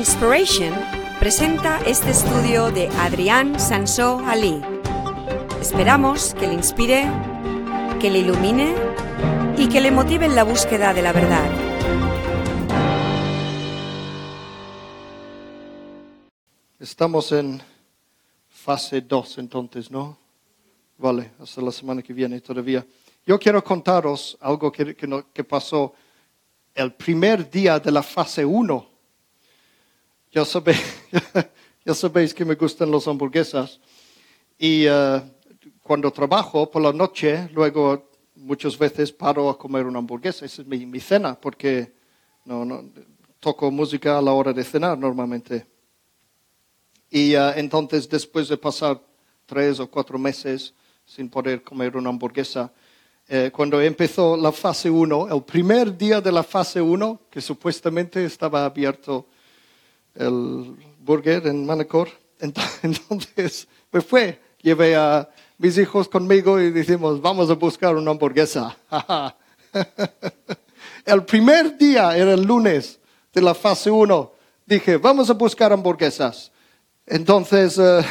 Inspiration presenta este estudio de Adrián Sansó Ali. Esperamos que le inspire, que le ilumine y que le motive en la búsqueda de la verdad. Estamos en fase 2 entonces, ¿no? Vale, hasta la semana que viene todavía. Yo quiero contaros algo que, que que pasó el primer día de la fase 1. Ya, sabe- ya sabéis que me gustan las hamburguesas. Y eh, cuando trabajo por la noche, luego muchas veces paro a comer una hamburguesa. Esa es mi, mi cena, porque no, no, toco música a la hora de cenar normalmente. Y eh, entonces, después de pasar tres o cuatro meses sin poder comer una hamburguesa, eh, cuando empezó la fase 1, el primer día de la fase 1, que supuestamente estaba abierto el burger en Manacor, ent- entonces me fue, llevé a mis hijos conmigo y dijimos, vamos a buscar una hamburguesa. el primer día era el lunes de la fase 1. Dije, vamos a buscar hamburguesas. Entonces, eh,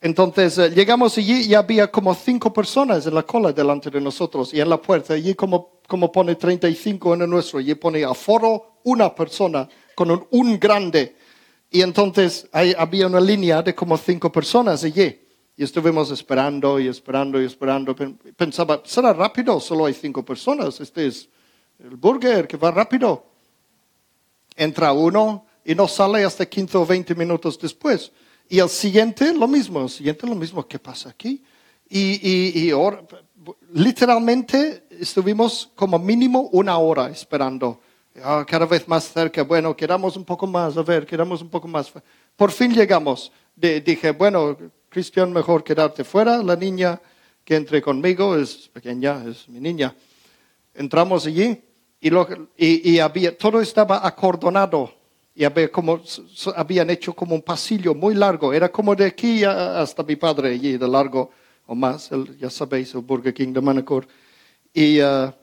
entonces eh, llegamos allí y había como cinco personas en la cola delante de nosotros y en la puerta, allí como, como pone 35 en el nuestro, allí pone aforo una persona con un, un grande. Y entonces ahí había una línea de como cinco personas allí. Y estuvimos esperando y esperando y esperando. Pen- Pensaba, será rápido, solo hay cinco personas. Este es el burger que va rápido entra uno y no sale hasta 15 o 20 minutos después. Y el siguiente, lo mismo, el siguiente, lo mismo, ¿qué pasa aquí? Y, y, y ahora, literalmente estuvimos como mínimo una hora esperando. Ah, cada vez más cerca, bueno, quedamos un poco más, a ver, quedamos un poco más. Por fin llegamos. Dije, bueno, Cristian, mejor quedarte fuera. La niña que entre conmigo es pequeña, es mi niña entramos allí y, lo- y- había, todo estaba acordonado y había como, habían hecho como un pasillo muy largo. Era como de aquí hasta mi padre allí, de largo o más, el- ya sabéis, el Burger King de Manacor. Y ah,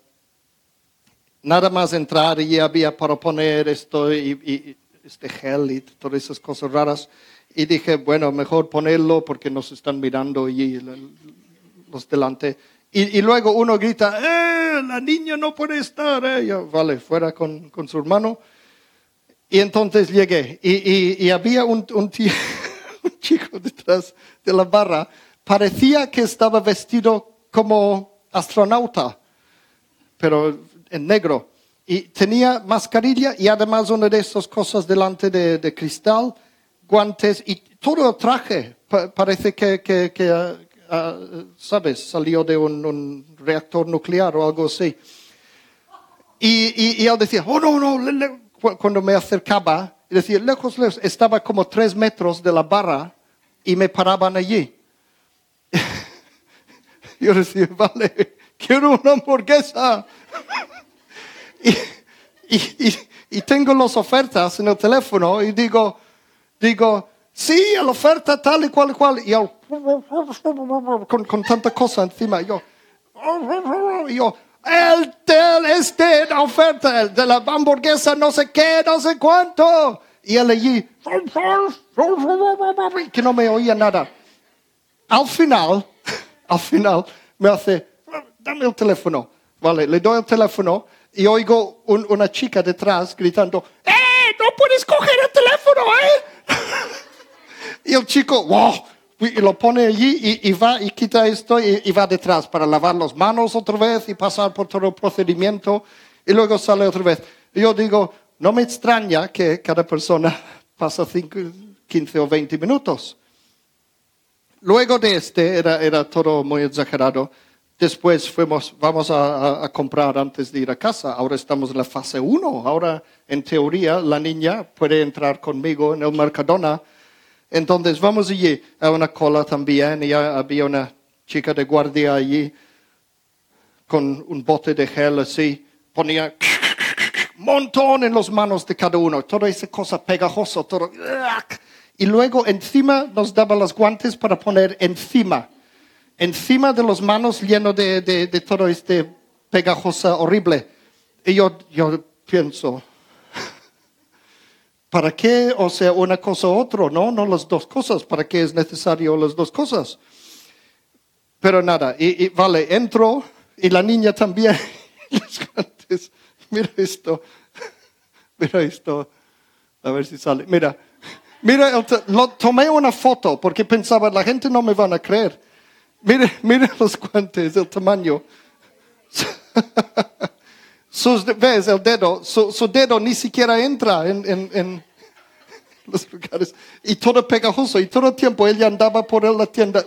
nada más entrar y había para poner esto y, y- este gel y todas esas cosas raras. Y dije, bueno, mejor ponerlo porque nos están mirando allí los delante. Y, y luego uno grita, ¡eh! La niña no puede estar. eh". Yo, vale, fuera con, con su hermano. Y entonces llegué y, y- y había un, un tío- un chico detrás de la barra. Parecía que estaba vestido como astronauta, pero en negro. Y tenía mascarilla y además una de esas cosas delante de, de cristal, guantes y todo el traje. Pa- parece que, que- que, ah, ah, ¿sabes? Salió de un, un reactor nuclear o algo así. Y, y, y él decía, oh no, no, le- le- cu- cuando me acercaba, decía, lejos, lejos, estaba como tres metros de la barra y me paraban allí. Yo decía, vale, quiero una hamburguesa. Y, y, y, tengo las ofertas en el teléfono y digo, digo, sí, la oferta tal y cual y cual. Y yo, con, con tanta cosa encima, yo, yo, el del este, la oferta, de la hamburguesa, no sé qué, no sé cuánto. Y él allí, que no me oía nada. Al final, al final, me hace, dame el teléfono. Vale, le doy el teléfono y oigo un- una chica detrás gritando, ¡eh! ¡No puedes coger el teléfono, eh! y el chico, wow, y lo pone allí y, va y quita esto y, y va detrás para lavar las manos otra vez y pasar por todo el procedimiento y luego sale otra vez. Y yo digo, no me extraña que cada persona pasa cinco, 15 o 20 minutos. Luego de este, era, era todo muy exagerado. Después fuimos, vamos a, comprar antes de ir a casa. Ahora estamos en la fase 1. Ahora, en teoría, la niña puede entrar conmigo en el Mercadona. Entonces, vamos allí a una cola también. Y había una chica de guardia allí con un bote de gel así. Ponía montón en las manos de cada uno. Toda esa cosa pegajosa, todo. Y luego encima nos daba los guantes para poner encima. Encima de las manos lleno de, de, todo este pegajosa horrible. Y yo, yo pienso, ¿Para qué? O sea, una cosa u otra, ¿no? No las dos cosas. ¿Para qué es necesario las dos cosas? Pero nada, y, vale, entro y la niña también. mira esto, mira esto, a ver si sale. Mira, mira, lo, tomé una foto porque pensaba, la gente no me van a creer. Mire, mire los guantes, el tamaño. Sus, ¿Ves el dedo? Su, dedo ni siquiera entra en, en, los lugares. Y todo pegajoso. Y todo el tiempo ella andaba por la tienda.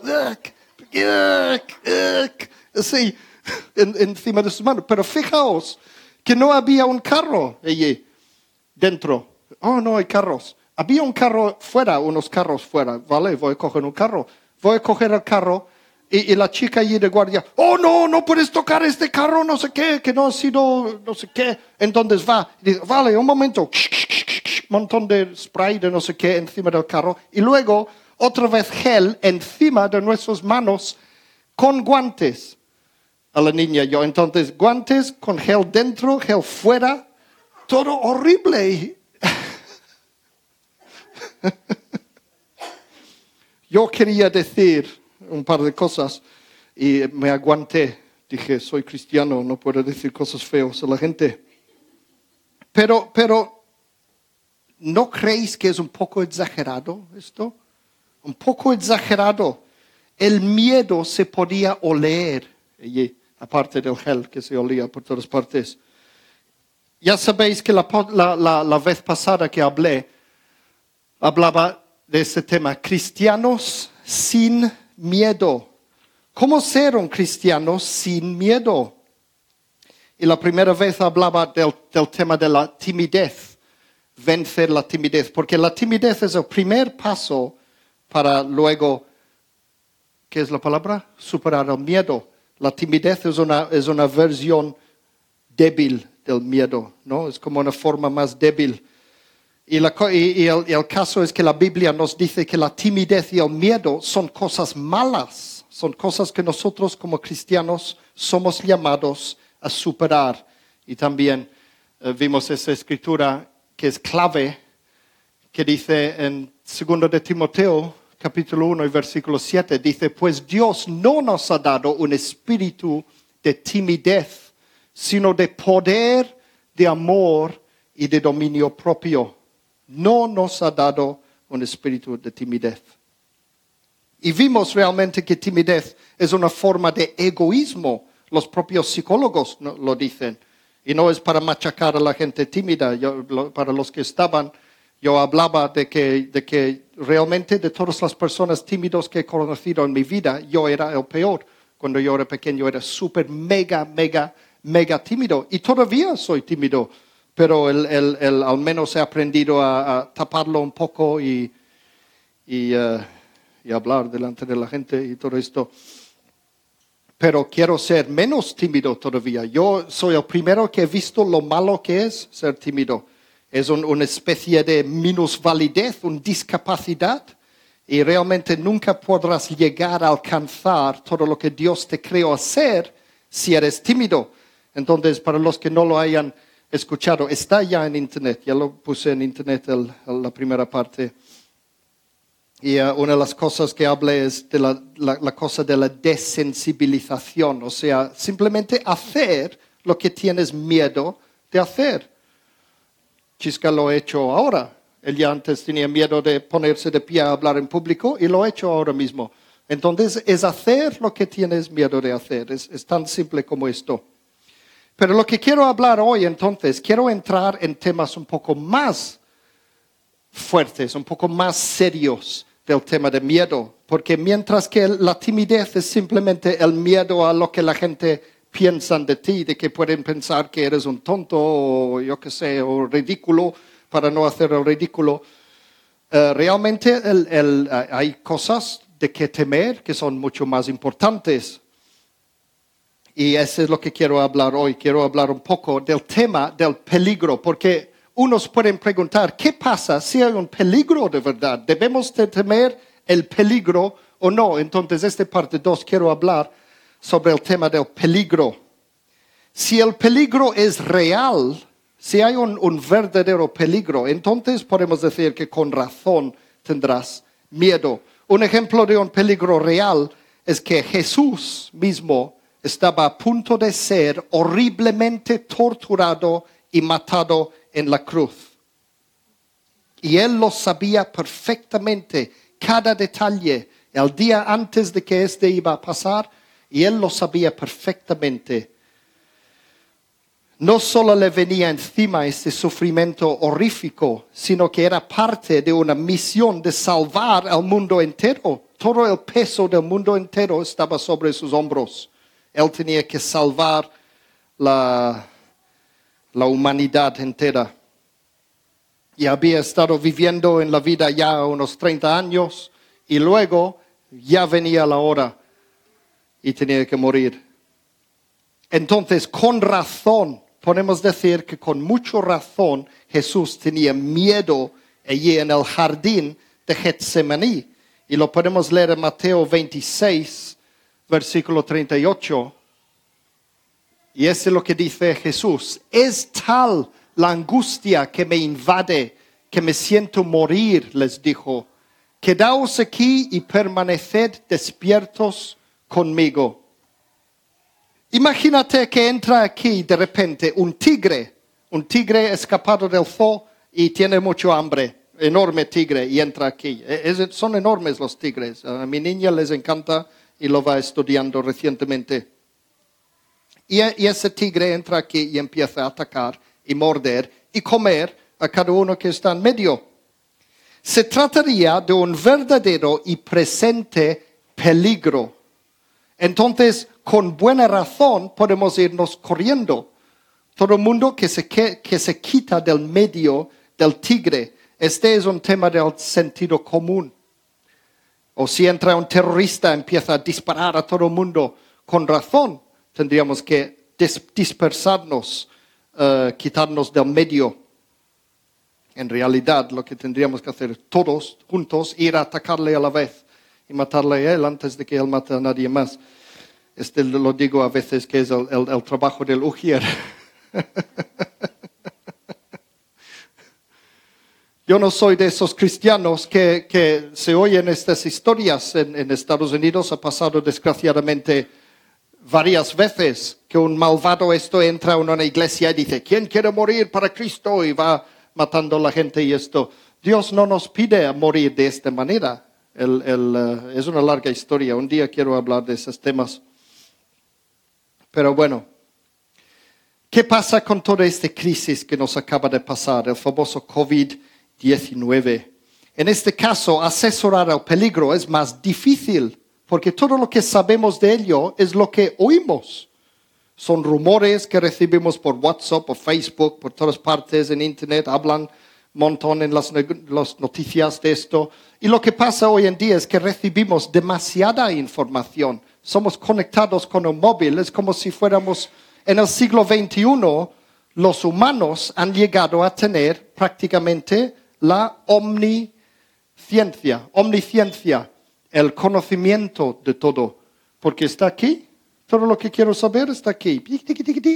Así, encima de sus manos. Pero fijaos que no había un carro allí dentro. Oh, no hay carros. Había un carro fuera, unos carros fuera. Vale, voy a coger un carro. Voy a coger el carro y, la chica allí de guardia, oh no, no puedes tocar este carro, no sé qué, que no ha sido, no sé qué. Entonces va, y dice, vale, un momento, montón de spray de no sé qué encima del carro. Y luego otra vez gel encima de nuestras manos con guantes. A la niña yo, entonces guantes con gel dentro, gel fuera, todo horrible. yo quería decir, un par de cosas y me aguanté. Dije, soy cristiano, no puedo decir cosas feas a la gente. Pero, pero, ¿no creéis que es un poco exagerado esto? Un poco exagerado. El miedo se podía oler allí, aparte del gel que se olía por todas partes. Ya sabéis que la, la, la vez pasada que hablé, hablaba de ese tema, cristianos sin miedo. ¿Cómo ser un cristiano sin miedo? Y la primera vez hablaba del, tema de la timidez, vencer la timidez, porque la timidez es el primer paso para luego, ¿qué es la palabra? Superar el miedo. La timidez es una, es una versión débil del miedo, ¿no? Es como una forma más débil y, el, caso es que la Biblia nos dice que la timidez y el miedo son cosas malas, son cosas que nosotros como cristianos somos llamados a superar. Y también eh, vimos esa escritura que es clave, que dice en 2 de Timoteo, capítulo 1 y versículo 7, dice, pues Dios no nos ha dado un espíritu de timidez, sino de poder, de amor y de dominio propio no nos ha dado un espíritu de timidez. Y vimos realmente que timidez es una forma de egoísmo. Los propios psicólogos lo dicen. Y no es para machacar a la gente tímida. para los que estaban, yo hablaba de que, realmente de todas las personas tímidas que he conocido en mi vida, yo era el peor. Cuando yo era pequeño era súper, mega, mega, mega tímido. Y todavía soy tímido pero el, al menos he aprendido a, taparlo un poco y, eh, y, hablar delante de la gente y todo esto. Pero quiero ser menos tímido todavía. Yo soy el primero que he visto lo malo que es ser tímido. Es una especie de minusvalidez, una discapacidad. Y realmente nunca podrás llegar a alcanzar todo lo que Dios te creó hacer si eres tímido. Entonces, para los que no lo hayan escuchado. Está ya en Internet, ya lo puse en Internet la primera parte. Y uh, una de las cosas que hablé es de la, la, cosa de la desensibilización, o sea, simplemente hacer lo que tienes miedo de hacer. Chisca lo ha hecho ahora. Él ya antes tenía miedo de ponerse de pie a hablar en público y lo ha hecho ahora mismo. Entonces, es hacer lo que tienes miedo de hacer. es tan simple como esto. Pero lo que quiero hablar hoy entonces, quiero entrar en temas un poco más fuertes, un poco más serios del tema de miedo, porque mientras que la timidez es simplemente el miedo a lo que la gente piensa de ti, de que pueden pensar que eres un tonto o yo qué sé, o ridículo para no hacer el ridículo, eh, realmente hay cosas de que temer que son mucho más importantes. Y eso es lo que quiero hablar hoy. Quiero hablar un poco del tema del peligro, porque unos pueden preguntar, ¿qué pasa si hay un peligro de verdad? ¿Debemos temer el peligro o no? Entonces, esta parte 2 quiero hablar sobre el tema del peligro. Si el peligro es real, si hay un, un verdadero peligro, entonces podemos decir que con razón tendrás miedo. Un ejemplo de un peligro real es que Jesús mismo estaba a punto de ser horriblemente torturado y matado en la cruz. Y él lo sabía perfectamente, cada detalle, el día antes de que este iba a pasar, y él lo sabía perfectamente. No solo le venía encima este sufrimiento horrífico, sino que era parte de una misión de salvar al mundo entero. Todo el peso del mundo entero estaba sobre sus hombros. Él tenía que salvar la, la humanidad entera. Y había estado viviendo en la vida ya unos 30 años y luego ya venía la hora y tenía que morir. Entonces, con razón, podemos decir que con mucha razón Jesús tenía miedo allí en el jardín de Getsemaní. Y lo podemos leer en Mateo 26, versículo 38. Y eso es lo que dice Jesús. Es tal la angustia que me invade, que me siento morir, les dijo. Quedaos aquí y permaneced despiertos conmigo. Imagínate que entra aquí de repente un tigre, un tigre escapado del zoo y tiene mucho hambre, enorme tigre, y entra aquí. E, son enormes los tigres. A mi niña les encanta y lo va estudiando recientemente. Y, y ese tigre entra aquí y empieza a atacar y morder y comer a cada uno que está en medio. Se trataría de un verdadero y presente peligro. Entonces, con buena razón podemos irnos corriendo. Todo el mundo que se, que se quita del medio del tigre, este es un tema del sentido común. O si entra un terrorista, empieza a disparar a todo el mundo, con razón tendríamos que dispersarnos, eh, quitarnos del medio. En realidad, lo que tendríamos que hacer todos juntos, ir a atacarle a la vez y matarle a él antes de que él mate a nadie más. Este lo digo a veces que es el, el trabajo del Ujier. Yo no soy de esos cristianos que, que se oyen estas historias. En, Estados Unidos ha pasado desgraciadamente varias veces que un malvado esto entra en una iglesia y dice, ¿quién quiere morir para Cristo? Y va matando a la gente y esto. Dios no nos pide morir de esta manera. Uh, es una larga historia. Un día quiero hablar de esos temas. Pero bueno, ¿qué pasa con toda esta crisis que nos acaba de pasar? El famoso COVID-19. 19. En este caso, asesorar al peligro es más difícil, porque todo lo que sabemos de ello es lo que oímos. Son rumores que recibimos por WhatsApp, o Facebook, por todas partes en Internet, hablan montón en las, las noticias de esto. Y lo que pasa hoy en día es que recibimos demasiada información. Somos conectados con un móvil, es como si fuéramos en el siglo XXI, los humanos han llegado a tener prácticamente la omnisciencia, omnisciencia, el conocimiento de todo, porque está aquí. Todo lo que quiero saber está aquí.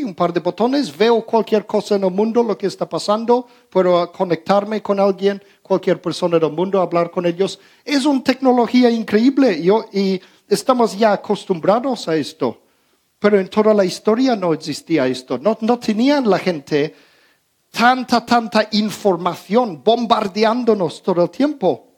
Un par de botones, veo cualquier cosa en el mundo, lo que está pasando, puedo conectarme con alguien, cualquier persona del mundo, hablar con ellos. Es una tecnología increíble y estamos ya acostumbrados a esto. Pero en toda la historia no existía esto. No, no tenían la gente tanta, tanta información bombardeándonos todo el tiempo.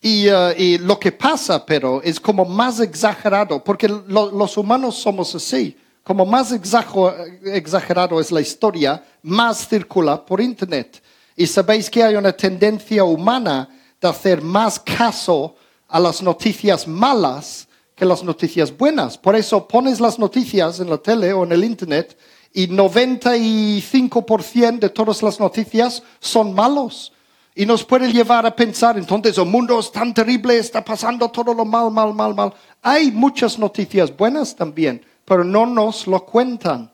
Y, uh, y, lo que pasa, pero, es como más exagerado, porque lo, los humanos somos así. Como más exagerado es la historia, más circula por Internet. Y sabéis que hay una tendencia humana de hacer más caso a las noticias malas que las noticias buenas. Por eso pones las noticias en la tele o en el Internet y 95% de todas las noticias son malos. Y nos puede llevar a pensar, entonces el mundo es tan terrible, está pasando todo lo mal, mal, mal, mal. Hay muchas noticias buenas también, pero no nos lo cuentan.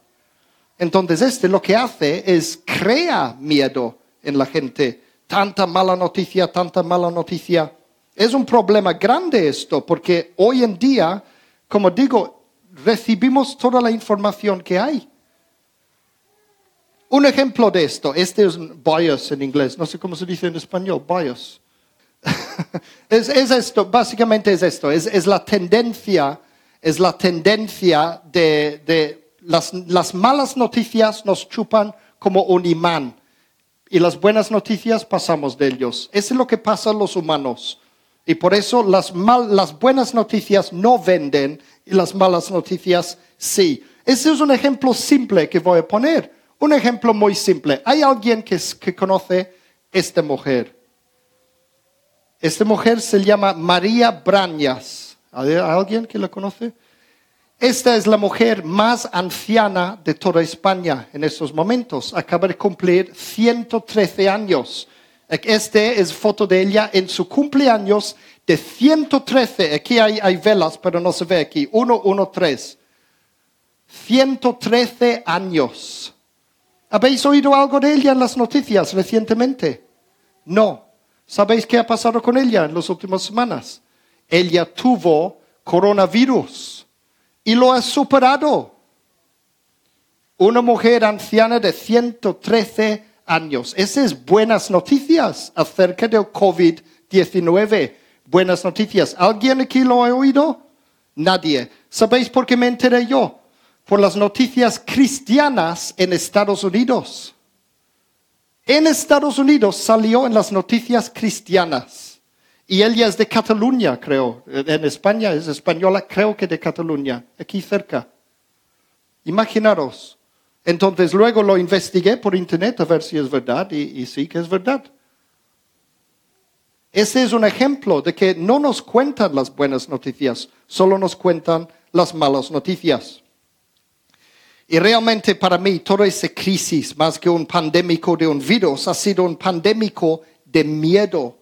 Entonces este lo que hace es crea miedo en la gente. Tanta mala noticia, tanta mala noticia. Es un problema grande esto, porque hoy en día, como digo, recibimos toda la información que hay. Un ejemplo de esto, este es un bias en inglés, no sé cómo se dice en español, bias. es, es esto, básicamente es esto, es, la tendencia, es la tendencia de, de las, las malas noticias nos chupan como un imán y las buenas noticias pasamos de ellos. Eso es lo que pasa a los humanos. Y por eso las, mal, las buenas noticias no venden y las malas noticias sí. Ese es un ejemplo simple que voy a poner. Un ejemplo muy simple. Hay alguien que, que conoce esta mujer. Esta mujer se llama María Brañas. ¿Hay alguien que la conoce? Esta es la mujer más anciana de toda España en estos momentos. Acaba de cumplir 113 años. Este es foto de ella en su cumpleaños de 113. Aquí hay, hay velas, pero no se ve aquí. 113. 113 años. ¿Habéis oído algo de ella en las noticias recientemente? No. ¿Sabéis qué ha pasado con ella en las últimas semanas? Ella tuvo coronavirus y lo ha superado. Una mujer anciana de 113 años. Esas es buenas noticias acerca del COVID-19. Buenas noticias. ¿Alguien aquí lo ha oído? Nadie. ¿Sabéis por qué me enteré yo? Por las noticias cristianas en Estados Unidos. En Estados Unidos salió en las noticias cristianas. Y ella es de Cataluña, creo. En España es española, creo que de Cataluña, aquí cerca. Imaginaros. Entonces luego lo investigué por internet a ver si es verdad y, y sí que es verdad. Ese es un ejemplo de que no nos cuentan las buenas noticias, solo nos cuentan las malas noticias. Y realmente para mí toda esa crisis, más que un pandémico de un virus, ha sido un pandémico de miedo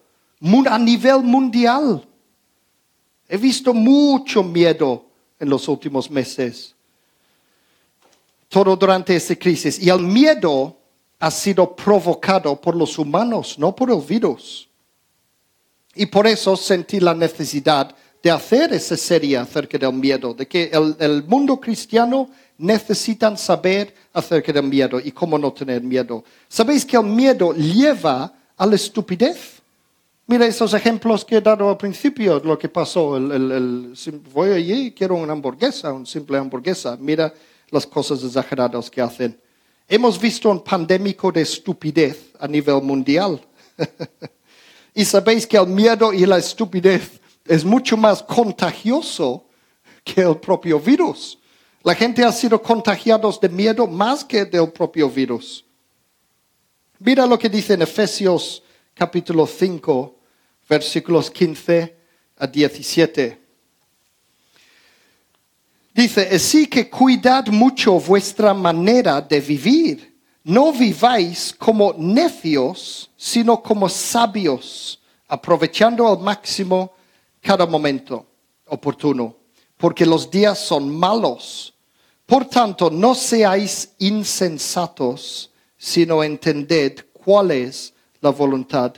a nivel mundial. He visto mucho miedo en los últimos meses. Todo durante esta crisis. Y el miedo ha sido provocado por los humanos, no por el virus. Y por eso sentí la necesidad de hacer esa serie acerca del miedo, de que el, el mundo cristiano necesitan saber acerca del miedo y cómo no tener miedo. ¿Sabéis que el miedo lleva a la estupidez? Mira esos ejemplos que he dado al principio, lo que pasó. El, voy allí quiero una hamburguesa, una simple hamburguesa. Mira las cosas exageradas que hacen. Hemos visto un pandémico de estupidez a nivel mundial. y sabéis que el miedo y la estupidez es mucho más contagioso que el propio virus. La gente ha sido contagiados de miedo más que del propio virus. Mira lo que dice en Efesios capítulo 5, versículos 15 a 17. Dice, así que cuidad mucho vuestra manera de vivir. No viváis como necios, sino como sabios, aprovechando al máximo cada momento oportuno, porque los días son malos. Por tanto, no seáis insensatos, sino entended cuál es la voluntad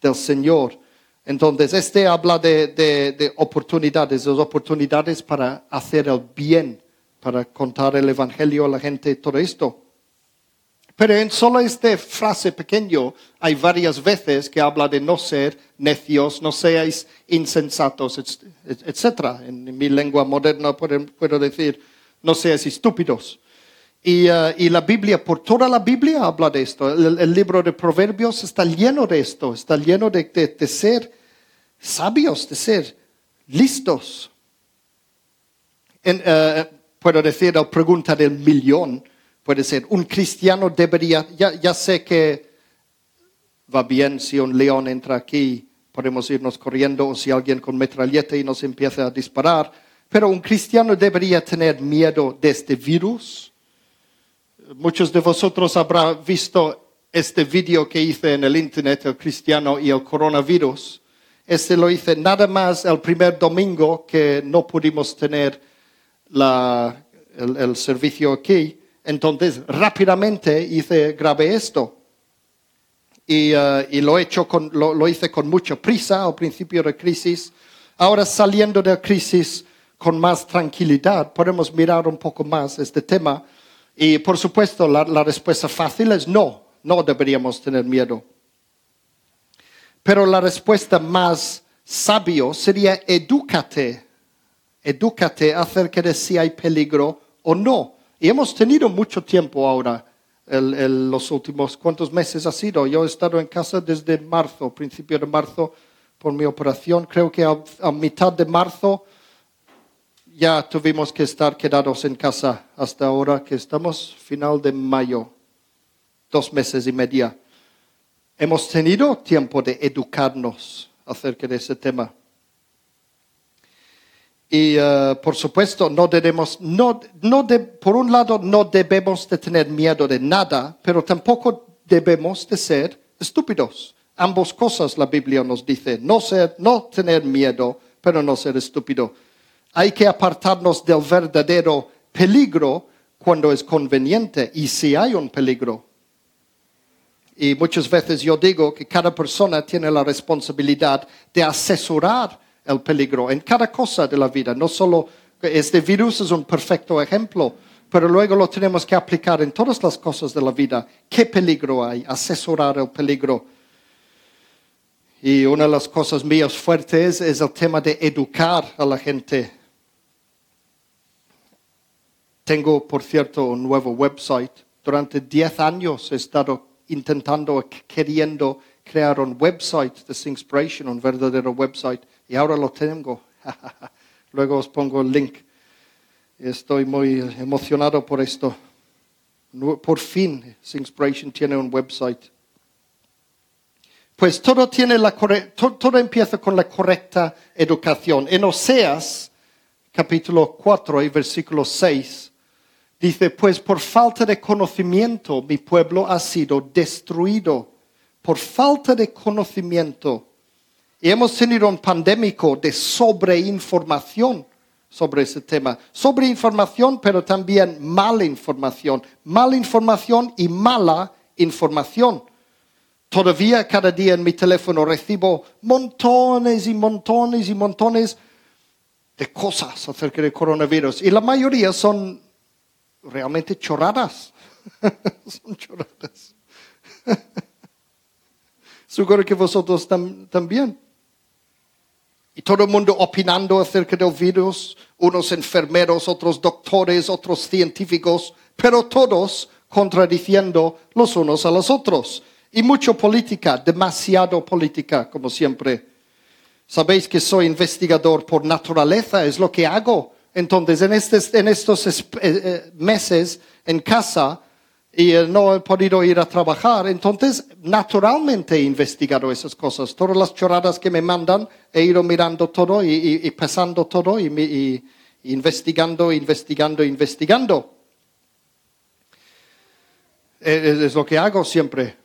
del Señor. Entonces, este habla de, oportunidades, de oportunidades para hacer el bien, para contar el Evangelio a la gente, todo esto. Pero en solo esta frase pequeño hay varias veces que habla de no ser necios, no seáis insensatos, etc. En mi lengua moderna puedo decir, no seáis estúpidos. Uh, y, la Biblia, por toda la Biblia habla de esto. El, libro de Proverbios está lleno de esto, está lleno de, ser sabios, de ser listos. Uh, puedo decir la pregunta del millón, puede ser, un cristiano debería, ya, sé que va bien si un león entra aquí, podemos irnos corriendo, o si alguien con metralleta y nos empieza a disparar, pero un cristiano debería tener miedo de este virus Muchos de vosotros habrán visto este vídeo que hice en el internet, el cristiano y el coronavirus. Este lo hice nada más el primer domingo que no pudimos tener el, servicio aquí. Entonces, rápidamente hice, grabé esto. Y, uh, lo, hecho con, lo, hice con mucha prisa al principio de crisis. Ahora saliendo de crisis con más tranquilidad, podemos mirar un poco más este tema Y por supuesto, la, la respuesta fácil es no, no deberíamos tener miedo. Pero la respuesta más sabio sería edúcate, edúcate acerca de si hay peligro o no. Y hemos tenido mucho tiempo ahora, el, el, los últimos cuantos meses ha sido. Yo he estado en casa desde marzo, principio de marzo, por mi operación. Creo que a, a mitad de marzo ya tuvimos que estar quedados en casa hasta ahora que estamos final de mayo, dos meses y media. Hemos tenido tiempo de educarnos acerca de ese tema. Y uh, por supuesto, no debemos, no, no de, por un lado, no debemos de tener miedo de nada, pero tampoco debemos de ser estúpidos. Ambos cosas la Biblia nos dice, no, ser, no tener miedo, pero no ser estúpido. Hay que apartarnos del verdadero peligro cuando es conveniente y si hay un peligro. Y muchas veces yo digo que cada persona tiene la responsabilidad de asesorar el peligro en cada cosa de la vida. No solo este virus es un perfecto ejemplo, pero luego lo tenemos que aplicar en todas las cosas de la vida. ¿Qué peligro hay? Asesorar el peligro. Y una de las cosas mías fuertes es el tema de educar a la gente. Tengo, por cierto, un nuevo website. Durante 10 años he estado intentando, queriendo crear un website de Singspiration, un verdadero website, y ahora lo tengo. Luego os pongo el link. Estoy muy emocionado por esto. Por fin, Singspiration tiene un website. Pues todo, tiene la todo, todo empieza con la correcta educación. En Oseas, capítulo 4 y versículo 6, Dice, pues por falta de conocimiento mi pueblo ha sido destruido. Por falta de conocimiento. Y hemos tenido un pandémico de sobreinformación sobre ese tema. Sobreinformación, pero también mala información. Mala información y mala información. Todavía cada día en mi teléfono recibo montones y montones y montones de cosas acerca del coronavirus. Y la mayoría son realmente chorradas. Son chorradas. Seguro que vosotros tam, también. Y todo el mundo opinando acerca del virus, unos enfermeros, otros doctores, otros científicos, pero todos contradiciendo los unos a los otros. Y mucha política, demasiado política, como siempre. Sabéis que soy investigador por naturaleza, es lo que hago. Entonces, en, estos, en estos eh, eh, meses en casa y no he podido ir a trabajar, entonces naturalmente he investigado esas cosas. Todas las chorradas que me mandan, he ido mirando todo y, y, pesando todo y, investigando, investigando, investigando. Es, es, lo que hago siempre.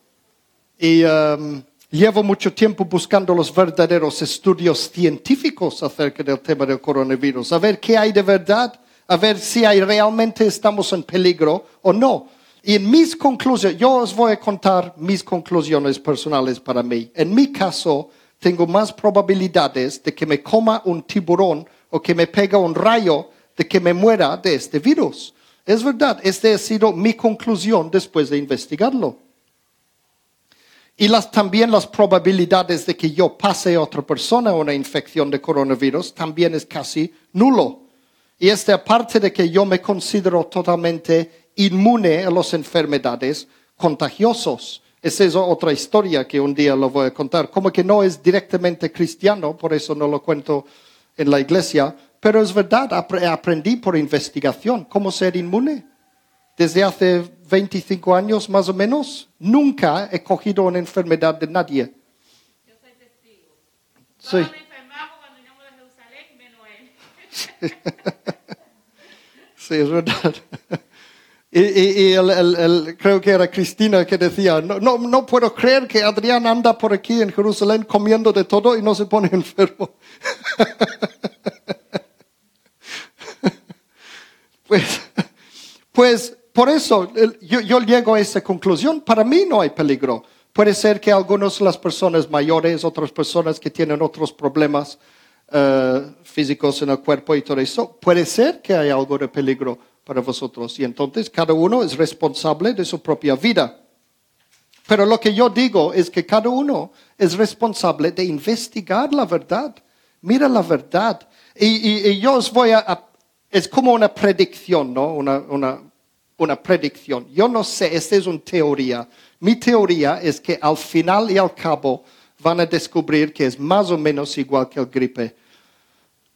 Y um, Llevo mucho tiempo buscando los verdaderos estudios científicos acerca del tema del coronavirus, a ver qué hay de verdad, a ver si realmente estamos en peligro o no. Y en mis conclusiones, yo os voy a contar mis conclusiones personales para mí. En mi caso, tengo más probabilidades de que me coma un tiburón o que me pega un rayo de que me muera de este virus. Es verdad, esta ha sido mi conclusión después de investigarlo. Y las, también las probabilidades de que yo pase a otra persona una infección de coronavirus también es casi nulo. Y este aparte de que yo me considero totalmente inmune a las enfermedades contagiosas. Esa es otra historia que un día lo voy a contar. Como que no es directamente cristiano, por eso no lo cuento en la iglesia, pero es verdad, aprendí por investigación cómo ser inmune. Desde hace 25 años más o menos, nunca he cogido una enfermedad de nadie. Yo soy testigo. Sí. Me enfermamos cuando de Jerusalén, menos él. sí, es verdad. Y, el, creo que era Cristina que decía, no, no, no puedo creer que Adrián anda por aquí en Jerusalén comiendo de todo y no se pone enfermo. pues, pues por eso yo, yo, llego a esa conclusión. Para mí no hay peligro. Puede ser que algunas las personas mayores, otras personas que tienen otros problemas uh, físicos en el cuerpo y todo eso, puede ser que hay algo de peligro. Para vosotros. Y entonces cada uno es responsable de su propia vida. Pero lo que yo digo es que cada uno es responsable de investigar la verdad. Mira la verdad. Y, yo os voy a, Es como una predicción, ¿no? Una, una, una predicción. Yo no sé, esta es una teoría. Mi teoría es que al final y al cabo van a descubrir que es más o menos igual que el gripe.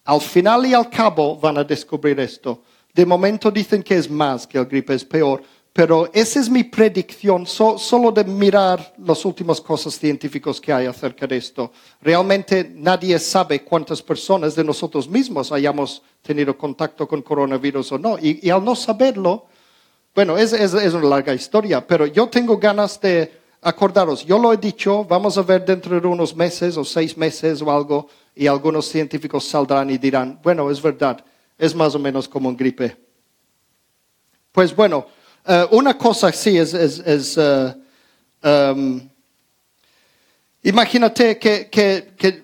Al final y al cabo van a descubrir esto. De momento dicen que es más, que el gripe es peor, pero esa es mi predicción solo de mirar las últimas cosas científicas que hay acerca de esto. Realmente nadie sabe cuántas personas de nosotros mismos hayamos tenido contacto con coronavirus o no. Y, al no saberlo, bueno, es, es una larga historia, pero yo tengo ganas de acordaros, yo lo he dicho, vamos a ver dentro de unos meses o seis meses o algo, y algunos científicos saldrán y dirán, bueno, es verdad, es más o menos como un gripe. Pues bueno, eh, una cosa sí es, em, imagínate que,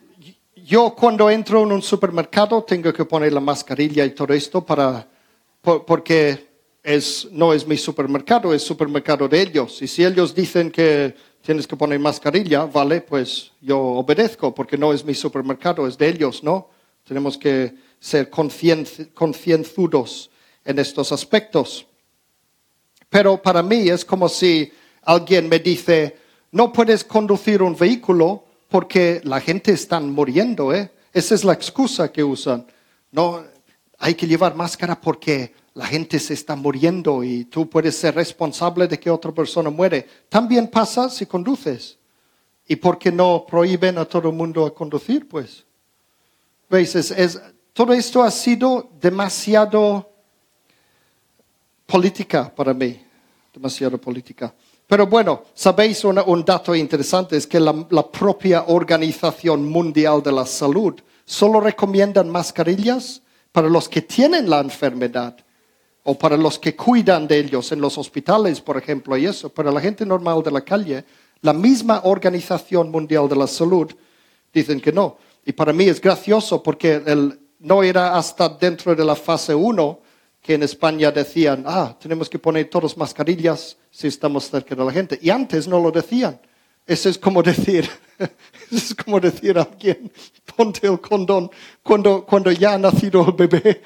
yo cuando entro en un supermercado tengo que poner la mascarilla y todo esto para, porque no es mi supermercado, es supermercado de ellos. Y si ellos dicen que tienes que poner mascarilla, vale, pues yo obedezco, porque no es mi supermercado, es de ellos, ¿no? Tenemos que ser concienzudos en estos aspectos. Pero para mí es como si alguien me dice, no puedes conducir un vehículo porque la gente está muriendo, ¿eh? Esa es la excusa que usan. No, hay que llevar máscara porque la gente se está muriendo y tú puedes ser responsable de que otra persona muere. También pasa si conduces. ¿Y por qué no prohíben a todo el mundo a conducir? Pues, ¿veis? Es, todo esto ha sido demasiado política para mí, demasiado política. Pero bueno, sabéis un dato interesante, es que la, propia Organización Mundial de la Salud solo recomiendan mascarillas para los que tienen la enfermedad o para los que cuidan de ellos en los hospitales, por ejemplo, y eso. Para la gente normal de la calle, la misma Organización Mundial de la Salud dicen que no. Y para mí es gracioso porque no era hasta dentro de la fase 1 que en España decían, ah, tenemos que poner todas mascarillas si estamos cerca de la gente. Y antes no lo decían. Eso es como decir, es como decir a alguien, ponte el condón cuando, cuando ya ha nacido el bebé.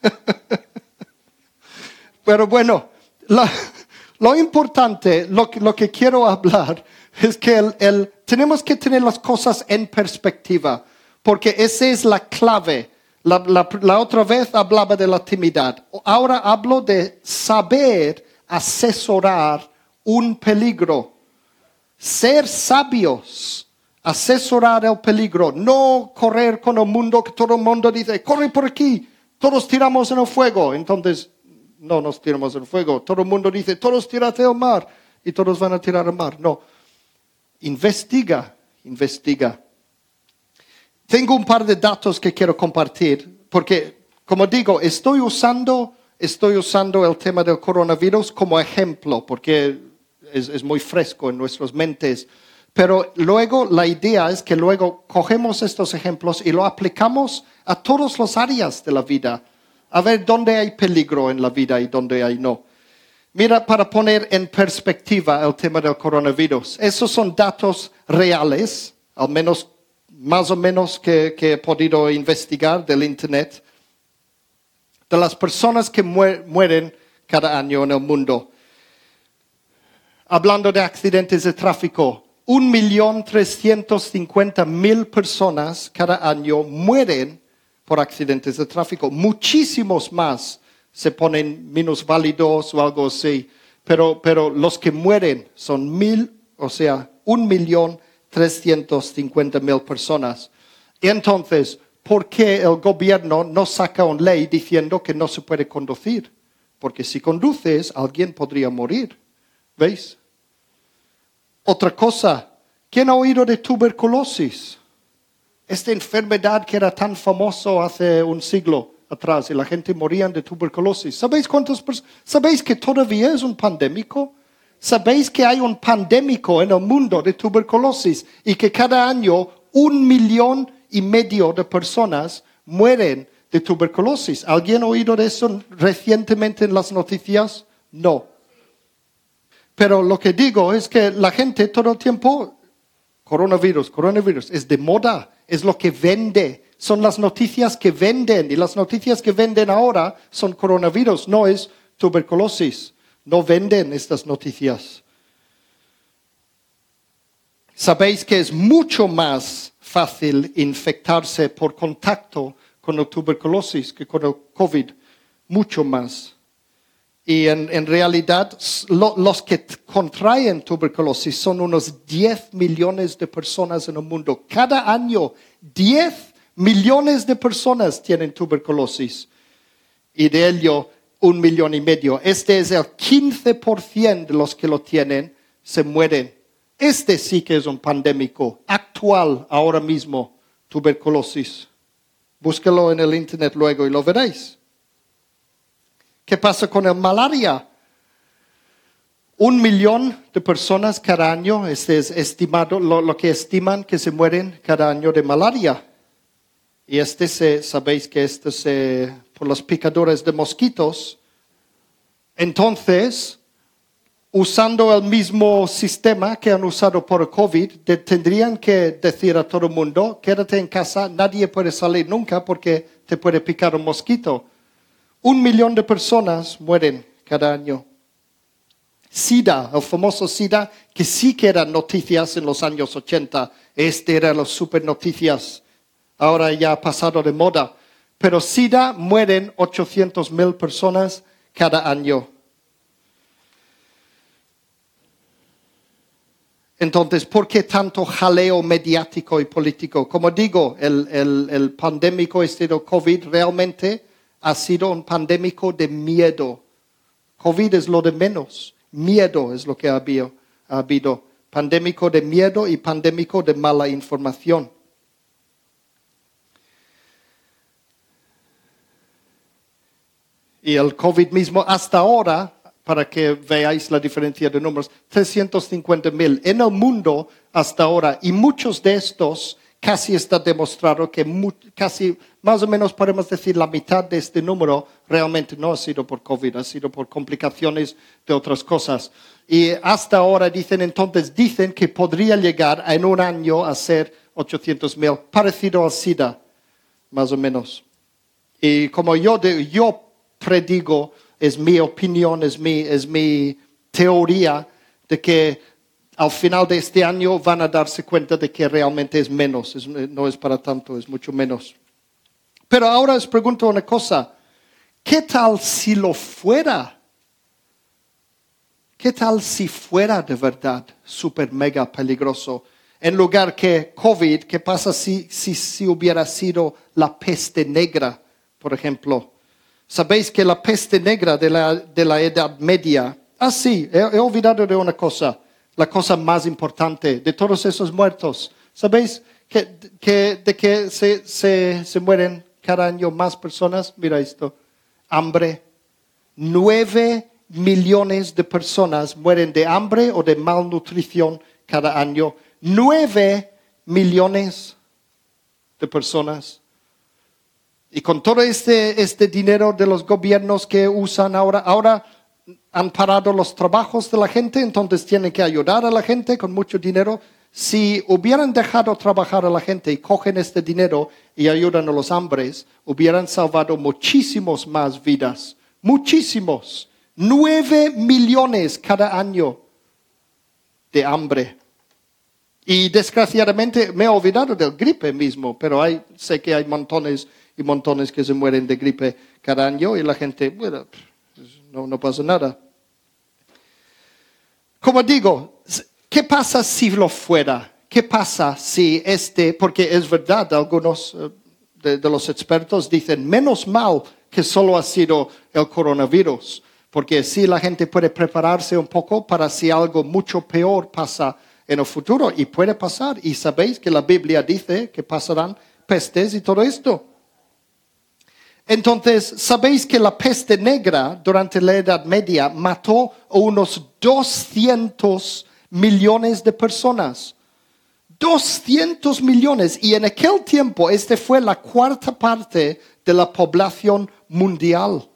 Pero bueno, lo importante, lo, lo, que quiero hablar es que el, tenemos que tener las cosas en perspectiva, porque esa es la clave la, otra vez hablaba de la timidez. Ahora hablo de saber asesorar un peligro. Ser sabios, asesorar el peligro, no correr con el mundo que todo el mundo dice, corre por aquí, todos tiramos en el fuego. Entonces, no nos tiramos en el fuego. Todo el mundo dice, todos tirate al mar y todos van a tirar al mar. No, investiga, investiga. Tengo un par de datos que quiero compartir, porque, como digo, estoy usando, estoy usando el tema del coronavirus como ejemplo, porque es, muy fresco en nuestras mentes. Pero luego la idea es que luego cogemos estos ejemplos y lo aplicamos a todas las áreas de la vida, a ver dónde hay peligro en la vida y dónde hay no. Mira, para poner en perspectiva el tema del coronavirus, esos son datos reales, al menos más o menos que, he podido investigar del Internet, de las personas que mueren cada año en el mundo. Hablando de accidentes de tráfico, un millón trescientos cincuenta mil personas cada año mueren por accidentes de tráfico. Muchísimos más se ponen menos válidos o algo así, pero, pero los que mueren son mil, o sea, un millón 350 mil personas. Entonces, ¿por qué el gobierno no saca una ley diciendo que no se puede conducir? Porque si conduces, alguien podría morir. ¿Veis? Otra cosa, ¿quién ha oído de tuberculosis? Esta enfermedad que era tan famosa hace un siglo atrás y la gente moría de tuberculosis. ¿Sabéis cuántas personas? ¿Sabéis que todavía es un pandémico? Sabéis que hay un pandémico en el mundo de tuberculosis y que cada año un millón y medio de personas mueren de tuberculosis. ¿Alguien ha oído de eso recientemente en las noticias? No. Pero lo que digo es que la gente todo el tiempo, coronavirus, coronavirus, es de moda, es lo que vende, son las noticias que venden y las noticias que venden ahora son coronavirus, no es tuberculosis. No venden estas noticias. Sabéis que es mucho más fácil infectarse por contacto con la tuberculosis que con el COVID, mucho más. Y en, realidad los que contraen tuberculosis son unos 10 millones de personas en el mundo. Cada año 10 millones de personas tienen tuberculosis. Y de ello un millón y medio. Este es el 15% de los que lo tienen, se mueren. Este sí que es un pandémico actual ahora mismo, tuberculosis. Búsquelo en el internet luego y lo veréis. ¿Qué pasa con el malaria? Un millón de personas cada año, este es estimado, lo, que estiman que se mueren cada año de malaria. Y este se, sabéis que este se, por los picadores de mosquitos. Entonces, usando el mismo sistema que han usado por COVID, tendrían que decir a todo el mundo, quédate en casa, nadie puede salir nunca porque te puede picar un mosquito. Un millón de personas mueren cada año. SIDA, el famoso SIDA, que sí que eran noticias en los años 80. Este era las super noticias. Ahora ya ha pasado de moda. Pero SIDA mueren 800 mil personas cada año. Entonces, ¿por qué tanto jaleo mediático y político? Como digo, el, el, pandémico este COVID realmente ha sido un pandémico de miedo. COVID es lo de menos. Miedo es lo que ha habido. Ha habido. Pandémico de miedo y pandémico de mala información. Y el COVID mismo hasta ahora para que veáis la diferencia de números, 350 mil en el mundo hasta ahora. Y muchos de estos casi está demostrado que casi más o menos podemos decir la mitad de este número realmente no ha sido por COVID, ha sido por complicaciones de otras cosas. Y hasta ahora dicen entonces, dicen que podría llegar en un año a ser 800 mil, parecido al SIDA, más o menos. Y como yo, yo predigo, es mi opinión, es mi, es mi teoría de que al final de este año van a darse cuenta de que realmente es menos, no es para tanto, es mucho menos. Pero ahora les pregunto una cosa, ¿qué tal si lo fuera? ¿Qué tal si fuera de verdad súper mega peligroso? En lugar que COVID, ¿qué pasa si, si, si hubiera sido la peste negra, por ejemplo? Sabéis que la peste negra de la, de la Edad Media, ah sí, he, olvidado de una cosa, la cosa más importante de todos esos muertos. ¿Sabéis que, que de que se, se, se mueren cada año más personas? Mira esto, hambre. Nueve millones de personas mueren de hambre o de malnutrición cada año. Nueve millones de personas. Y con todo este, este dinero de los gobiernos que usan ahora, ahora han parado los trabajos de la gente, entonces tienen que ayudar a la gente con mucho dinero. Si hubieran dejado trabajar a la gente y cogen este dinero y ayudan a los hambres, hubieran salvado muchísimos más vidas. Muchísimos. Nueve millones cada año de hambre. Y desgraciadamente me he olvidado del gripe mismo, pero sé que hay montones y montones que se mueren de gripe cada año y la gente, bueno, pues, no, no pasa nada. Como digo, ¿qué pasa si lo fuera? ¿Qué pasa si este, porque es verdad, algunos eh, de, de, los expertos dicen, menos mal que solo ha sido el coronavirus, porque si la gente puede prepararse un poco para si algo mucho peor pasa en el futuro, y puede pasar, y sabéis que la Biblia dice que pasarán pestes y todo esto. Entonces, sabéis que la peste negra durante la Edad Media mató a unos 200 millones de personas. 200 millones. Y en aquel tiempo, este fue la cuarta parte de la población mundial.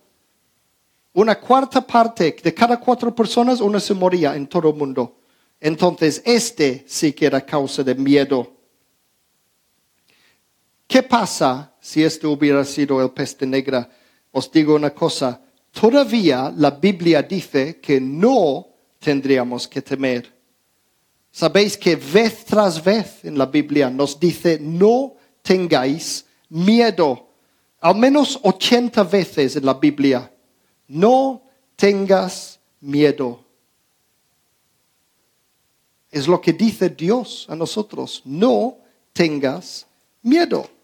Una cuarta parte de cada cuatro personas, una se moría en todo el mundo. Entonces, este sí que era causa de miedo. ¿Qué pasa si esto hubiera sido el peste negra? Os digo una cosa, todavía la Biblia dice que no tendríamos que temer. Sabéis que vez tras vez en la Biblia nos dice no tengáis miedo. Al menos 80 veces en la Biblia. No tengas miedo. Es lo que dice Dios a nosotros. No tengas miedo.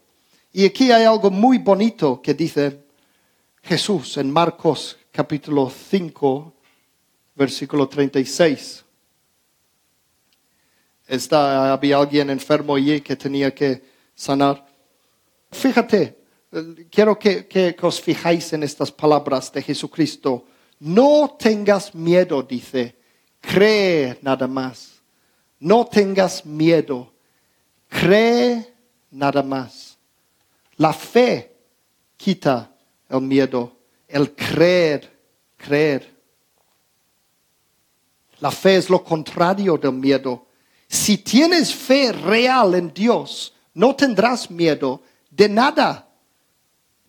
Y aquí hay algo muy bonito que dice Jesús en Marcos capítulo 5, versículo 36. Está, había alguien enfermo allí que tenía que sanar. Fíjate, quiero que, que os fijáis en estas palabras de Jesucristo. No tengas miedo, dice, cree nada más. No tengas miedo, cree nada más. La fe quita el miedo, el creer, creer. La fe es lo contrario del miedo. Si tienes fe real en Dios, no tendrás miedo de nada,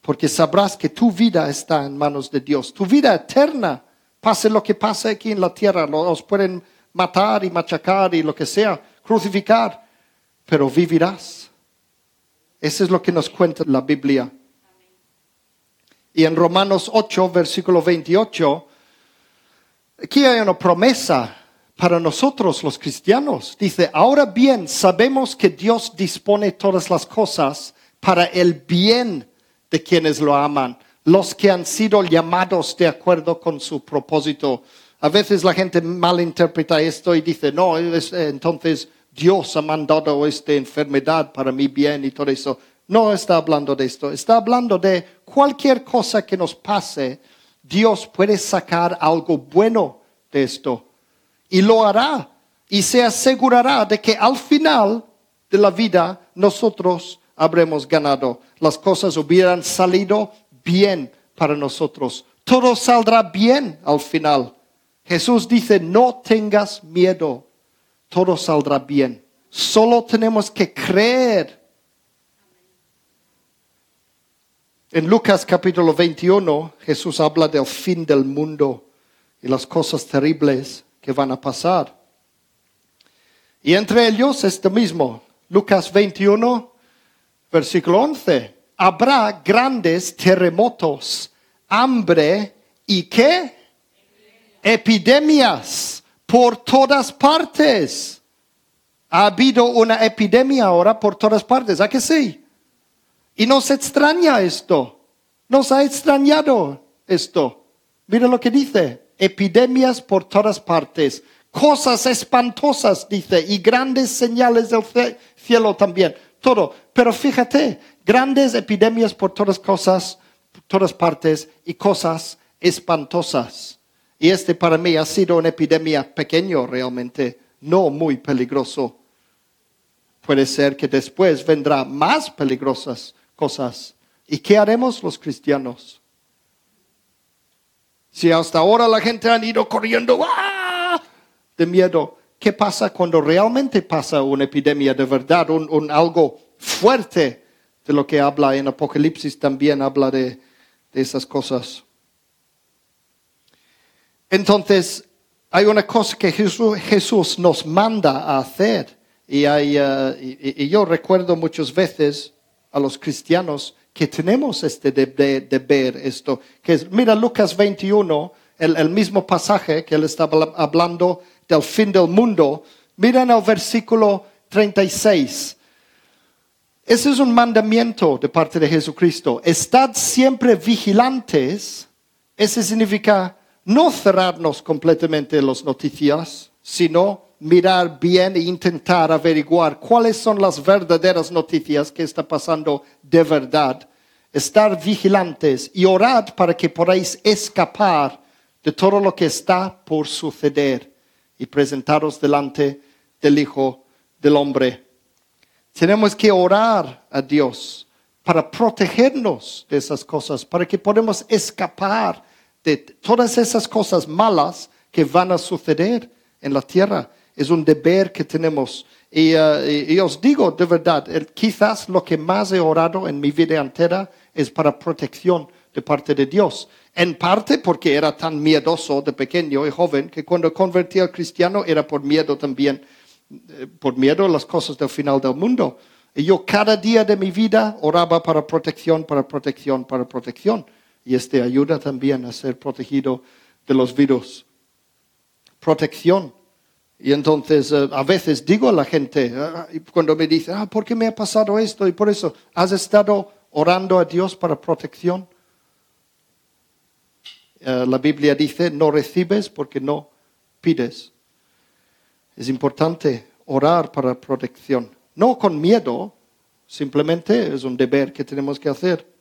porque sabrás que tu vida está en manos de Dios, tu vida eterna. Pase lo que pase aquí en la tierra, los pueden matar y machacar y lo que sea, crucificar, pero vivirás. Eso es lo que nos cuenta la Biblia. Y en Romanos 8, versículo 28, aquí hay una promesa para nosotros los cristianos. Dice, ahora bien, sabemos que Dios dispone todas las cosas para el bien de quienes lo aman, los que han sido llamados de acuerdo con su propósito. A veces la gente malinterpreta esto y dice, no, entonces Dios ha mandado esta enfermedad para mi bien y todo eso. No está hablando de esto, está hablando de cualquier cosa que nos pase, Dios puede sacar algo bueno de esto y lo hará y se asegurará de que al final de la vida nosotros habremos ganado. Las cosas hubieran salido bien para nosotros. Todo saldrá bien al final. Jesús dice, no tengas miedo, todo saldrá bien. Solo tenemos que creer En Lucas capítulo 21, Jesús habla del fin del mundo y las cosas terribles que van a pasar. Y entre ellos este mismo, Lucas 21, versículo 11. Habrá grandes terremotos, hambre y qué? Epidemias por todas partes. Ha habido una epidemia ahora por todas partes, ¿a que sí? Y nos extraña esto. Nos ha extrañado esto. Mira lo que dice. Epidemias por todas partes. Cosas espantosas, dice. Y grandes señales del cielo también. Todo. Pero fíjate, grandes epidemias por todas cosas, todas partes y cosas espantosas. Y este para mí ha sido una epidemia pequeño realmente, no muy peligroso. Puede ser que después vendrá más peligrosas cosas. ¿Y qué haremos los cristianos? Si hasta ahora la gente ha ido corriendo ¡ah! de miedo, ¿qué pasa cuando realmente pasa una epidemia de verdad, un, algo fuerte de lo que habla en Apocalipsis también habla de, esas cosas? Entonces, hay una cosa que Jesús, nos manda a hacer. Eh, y yo recuerdo muchas veces a los cristianos que tenemos este deber, esto. Que mira Lucas 21, el, mismo pasaje que él está hablando del fin del mundo. Mira en el versículo 36. Ese es un mandamiento de parte de Jesucristo. Estad siempre vigilantes. Ese significa no cerrarnos completamente las noticias, sino mirar bien e intentar averiguar cuáles son las verdaderas noticias que está pasando de verdad. Estar vigilantes y orad para que podáis escapar de todo lo que está por suceder y presentaros delante del Hijo del Hombre. Tenemos que orar a Dios para protegernos de esas cosas, para que podamos escapar de todas esas cosas malas que van a suceder en la tierra. Es un deber que tenemos. Y, eh, os digo de verdad, quizás lo que más he orado en mi vida entera es para protección de parte de Dios. En parte porque era tan miedoso de pequeño y joven que cuando convertí al cristiano era por miedo también, eh, por miedo a las cosas del final del mundo. Y yo cada día de mi vida oraba para protección, para protección, para protección. Y este ayuda también a ser protegido de los virus. Protección. Y entonces eh, a veces digo a la gente, ah, cuando me dicen, ah, ¿por qué me ha pasado esto? Y por eso, ¿has estado orando a Dios para protección? Eh, la Biblia dice, no recibes porque no pides. Es importante orar para protección. No con miedo, simplemente es un deber que tenemos que hacer.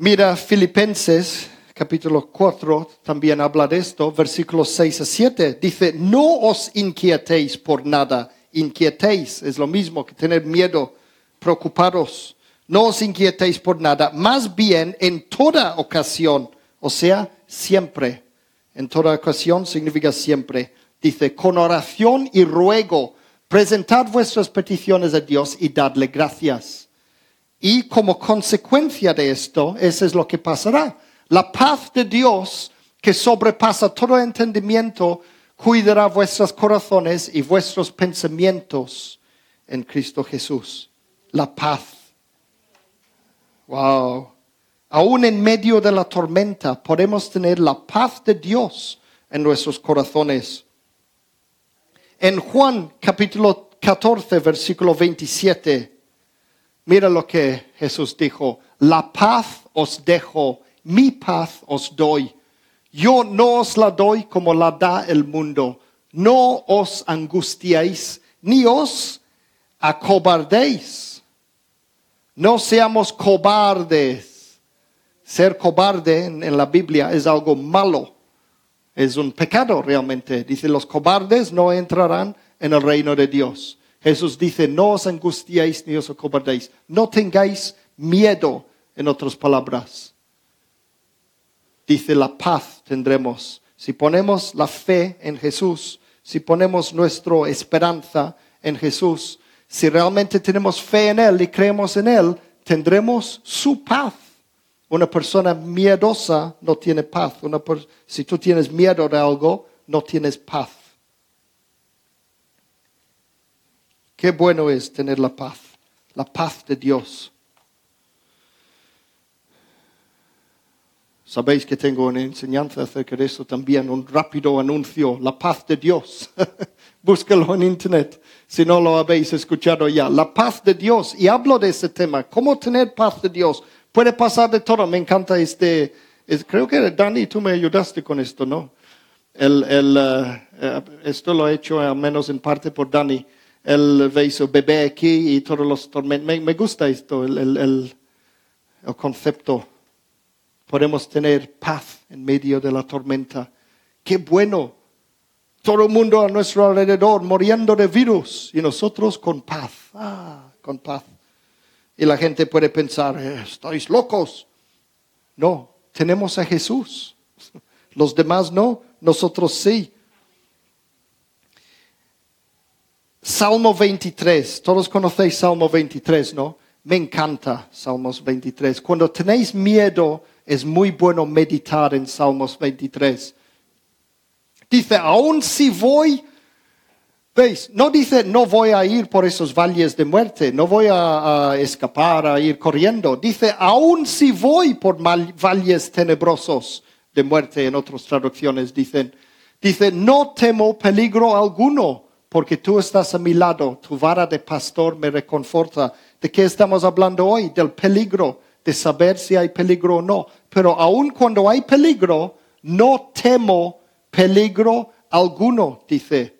Mira, Filipenses capítulo 4 también habla de esto, versículos 6 a 7. Dice, no os inquietéis por nada. Inquietéis es lo mismo que tener miedo, preocuparos. No os inquietéis por nada, más bien en toda ocasión, o sea, siempre. En toda ocasión significa siempre. Dice, con oración y ruego, presentad vuestras peticiones a Dios y dadle gracias. Y como consecuencia de esto, eso es lo que pasará. La paz de Dios, que sobrepasa todo entendimiento, cuidará vuestros corazones y vuestros pensamientos en Cristo Jesús. La paz. Wow. Aún en medio de la tormenta podemos tener la paz de Dios en nuestros corazones. En Juan capítulo 14, versículo 27, Mira lo que Jesús dijo, la paz os dejo, mi paz os doy. Yo no os la doy como la da el mundo. No os angustiéis, ni os acobardéis. No seamos cobardes. Ser cobarde en, la Biblia es algo malo. Es un pecado realmente. Dice, los cobardes no entrarán en el reino de Dios. Jesús dice, no os angustiéis ni os acobardéis. No tengáis miedo, en otras palabras. Dice, la paz tendremos. Si ponemos la fe en Jesús, si ponemos nuestra esperanza en Jesús, si realmente tenemos fe en Él y creemos en Él, tendremos su paz. Una persona miedosa no tiene paz. Si tú tienes miedo de algo, no tienes paz. Qué bueno es tener la paz, la paz de Dios. Sabéis que tengo una enseñanza acerca de eso también, un rápido anuncio, la paz de Dios. Búscalo en internet si no lo habéis escuchado ya. La paz de Dios. Y hablo de ese tema, cómo tener paz de Dios. Puede pasar de todo. Me encanta este, es- creo que Dani, tú me ayudaste con esto, ¿no? El, el, eh, esto lo he hecho al menos en parte por Dani. Él ve su bebé aquí y todos los tormentos. Me, me gusta esto, el, el, el, el concepto. Podemos tener paz en medio de la tormenta. Qué bueno. Todo el mundo a nuestro alrededor muriendo de virus y nosotros con paz. Ah, con paz. Y la gente puede pensar, "Eh, estáis locos. No, tenemos a Jesús. Los demás no, nosotros sí. Salmo 23, todos conocéis Salmo 23, ¿no? Me encanta Salmos 23. Cuando tenéis miedo, es muy bueno meditar en Salmos 23. Dice, aun si voy, veis, no dice, no voy a ir por esos valles de muerte, no voy a, escapar, a ir corriendo. Dice, aun si voy por valles tenebrosos de muerte, en otras traducciones dicen, dice, no temo peligro alguno, porque tú estás a mi lado, tu vara de pastor me reconforta. ¿De qué estamos hablando hoy? Del peligro, de saber si hay peligro o no. Pero aun cuando hay peligro, no temo peligro alguno, dice.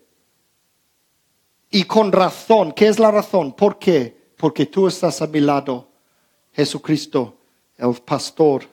Y con razón. ¿Qué es la razón? ¿Por qué? Porque tú estás a mi lado, Jesucristo, el pastor.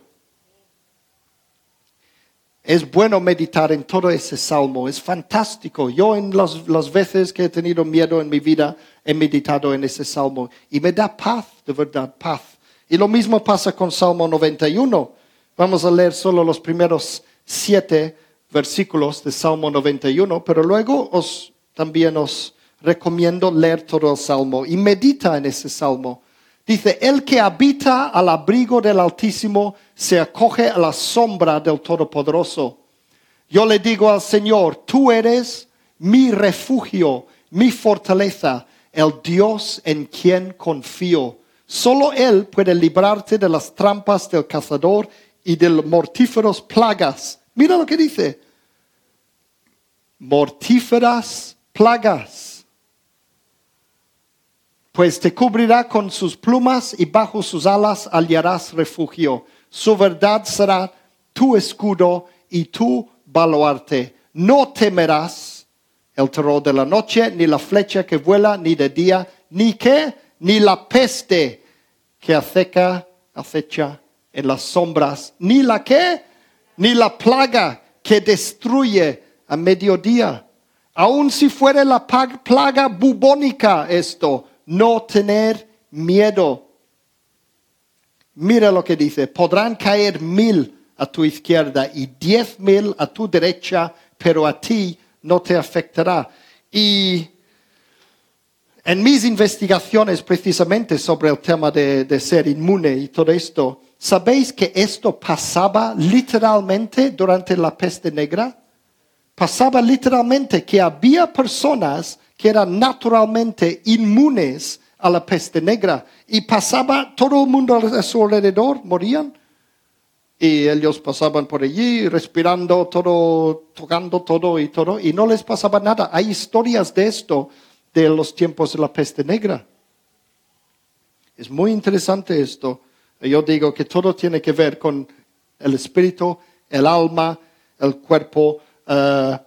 Es bueno meditar en todo ese salmo, es fantástico. Yo en las, veces que he tenido miedo en mi vida he meditado en ese salmo y me da paz, de verdad, paz. Y lo mismo pasa con Salmo 91. Vamos a leer solo los primeros siete versículos de Salmo 91, pero luego os, también os recomiendo leer todo el Salmo y medita en ese Salmo. Dice, el que habita al abrigo del Altísimo se acoge a la sombra del Todopoderoso. Yo le digo al Señor, tú eres mi refugio, mi fortaleza, el Dios en quien confío. Solo Él puede librarte de las trampas del cazador y de mortíferos plagas. Mira lo que dice. Mortíferas plagas pues te cubrirá con sus plumas y bajo sus alas hallarás refugio. Su verdad será tu escudo y tu baluarte. No temerás el terror de la noche, ni la flecha que vuela, ni de día, ni qué, ni la peste que aceca, acecha en las sombras, ni la qué, ni la plaga que destruye a mediodía. Aun si fuera la plaga bubónica esto, no tener miedo. Mira lo que dice, podrán caer mil a tu izquierda y diez mil a tu derecha, pero a ti no te afectará. Y en mis investigaciones precisamente sobre el tema de, de, ser inmune y todo esto, ¿sabéis que esto pasaba literalmente durante la peste negra? Pasaba literalmente que había personas que eran naturalmente inmunes a la peste negra y pasaba todo el mundo a su alrededor, morían. Y ellos pasaban por allí respirando todo, tocando todo y todo, y no les pasaba nada. Hay historias de esto de los tiempos de la peste negra. Es muy interesante esto. Yo digo que todo tiene que ver con el espíritu, el alma, el cuerpo, uh,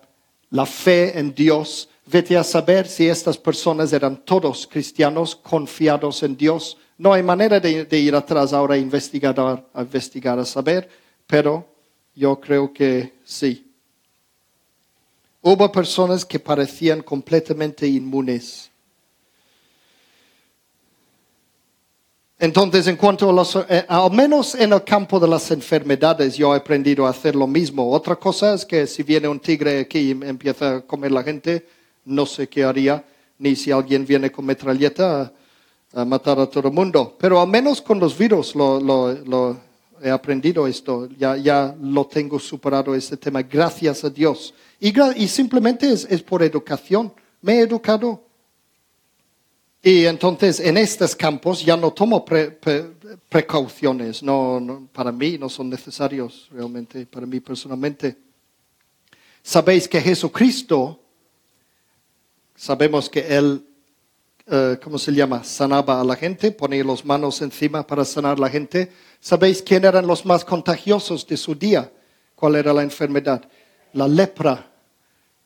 la fe en Dios Vete a saber si estas personas eran todos cristianos confiados en Dios. No hay manera de, ir atrás ahora a investigar, a investigar, a saber, pero yo creo que sí. Hubo personas que parecían completamente inmunes. Entonces, en cuanto a los, eh, al menos en el campo de las enfermedades, yo he aprendido a hacer lo mismo. Otra cosa es que si viene un tigre aquí y empieza a comer la gente, no sé qué haría, ni si alguien viene con metralleta a, matar a todo el mundo. Pero al menos con los virus lo, he aprendido esto, ya, ya, lo tengo superado este tema, gracias a Dios. Y, simplemente es, es, por educación, me he educado. Y entonces en estos campos ya no tomo precauciones, no, no, para mí no son necesarios realmente, para mí personalmente. Sabéis que Jesucristo Sabemos que él, eh, ¿cómo se llama? Sanaba a la gente, ponía las manos encima para sanar a la gente. ¿Sabéis quién eran los más contagiosos de su día? ¿Cuál era la enfermedad? La lepra.